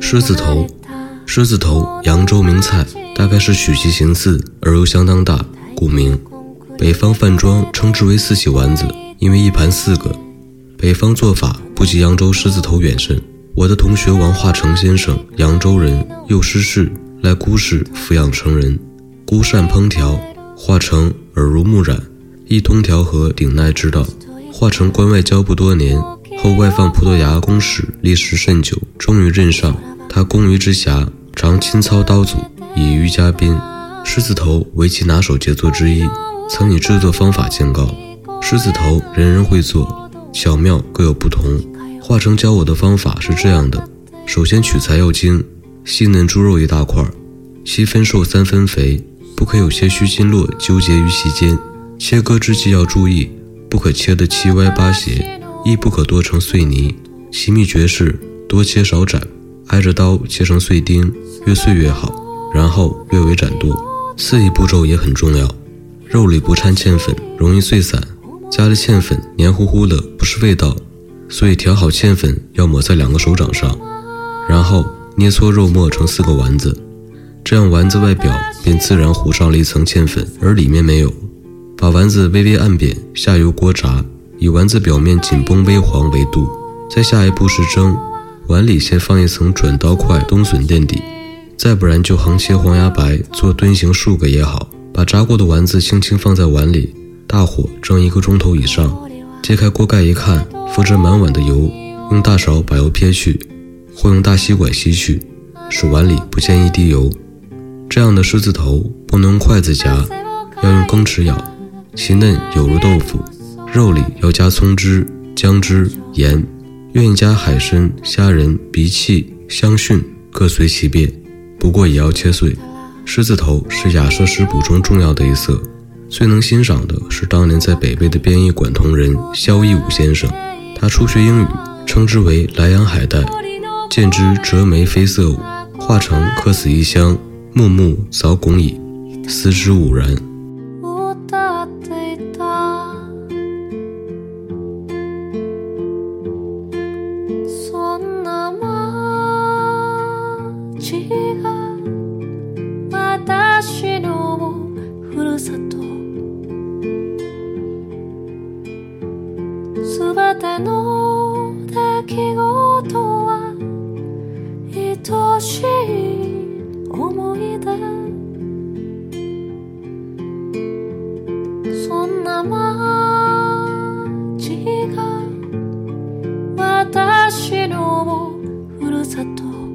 狮子头，狮子头，扬州名菜，大概是取其形似而又相当大，故名。北方饭庄称之为四喜丸子，因为一盘四个。北方做法不及扬州狮子头远甚。我的同学王化成先生，扬州人，又失势，来姑氏抚养成人。姑善烹调，化成耳濡目染，一通调和顶耐之道。化成关外交部多年，后外放葡萄牙公使，历时甚久，终于任上。他工于之暇，常亲操刀俎，以娱嘉宾。狮子头为其拿手杰作之一，曾以制作方法见告。狮子头人人会做，巧妙各有不同。化成教我的方法是这样的：首先取材要精，细嫩猪肉一大块，七分瘦三分肥，不可有些虚筋络纠结于其间。切割之际要注意，不可切得七歪八斜，亦不可多成碎泥。其秘诀是多切少斩，挨着刀切成碎丁，越碎越好。然后略微斩剁。次一步骤也很重要，肉里不掺芡粉，容易碎散；加了芡粉，黏糊糊的，不是味道。所以调好芡粉要抹在两个手掌上，然后捏搓肉末成四个丸子，这样丸子外表便自然糊上了一层芡粉，而里面没有。把丸子微微按扁，下油锅炸，以丸子表面紧绷微黄为度。再下一步是蒸，碗里先放一层转刀块冬笋垫底，再不然就横切黄芽白做墩形数个也好。把炸过的丸子轻轻放在碗里，大火蒸一个钟头以上。揭开锅盖一看，浮着满碗的油，用大勺把油撇去，或用大吸管吸去，使碗里不见一滴油。这样的狮子头不能用筷子夹，要用羹匙舀，其嫩有如豆腐。肉里要加葱汁、姜汁、盐，愿意加海参、虾仁、荸荠、香蕈，各随其便，不过也要切碎。狮子头是雅舍食补中重要的一色。最能欣赏的是当年在北碚的编译馆同仁萧义武先生，他初学英语，称之为莱阳海带，见之折眉飞色舞，化成客死异乡，暮暮早拱矣，思之吾然。の出来事は愛しい思い出。そんな街が私のふるさと。